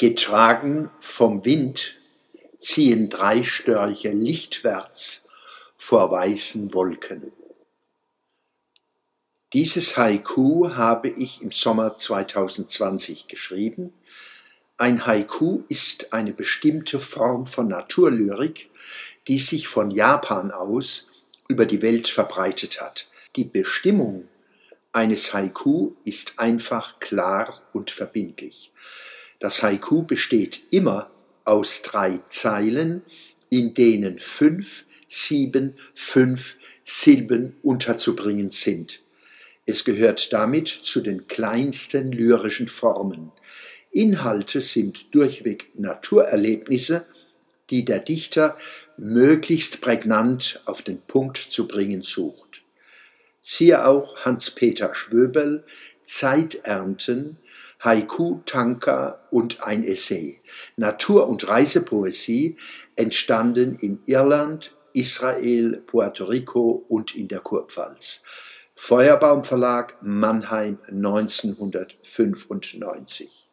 Getragen vom Wind ziehen drei Störche lichtwärts vor weißen Wolken. Dieses Haiku habe ich im Sommer 2020 geschrieben. Ein Haiku ist eine bestimmte Form von Naturlyrik, die sich von Japan aus über die Welt verbreitet hat. Die Bestimmung eines Haiku ist einfach klar und verbindlich. Das Haiku besteht immer aus drei Zeilen, in denen fünf, sieben, fünf Silben unterzubringen sind. Es gehört damit zu den kleinsten lyrischen Formen. Inhalte sind durchweg Naturerlebnisse, die der Dichter möglichst prägnant auf den Punkt zu bringen sucht. Siehe auch Hans-Peter Schwöbel, Zeiternten, Haiku, Tanka und ein Essay. Natur- und Reisepoesie entstanden in Irland, Israel, Puerto Rico und in der Kurpfalz. Feuerbaum Verlag Mannheim 1995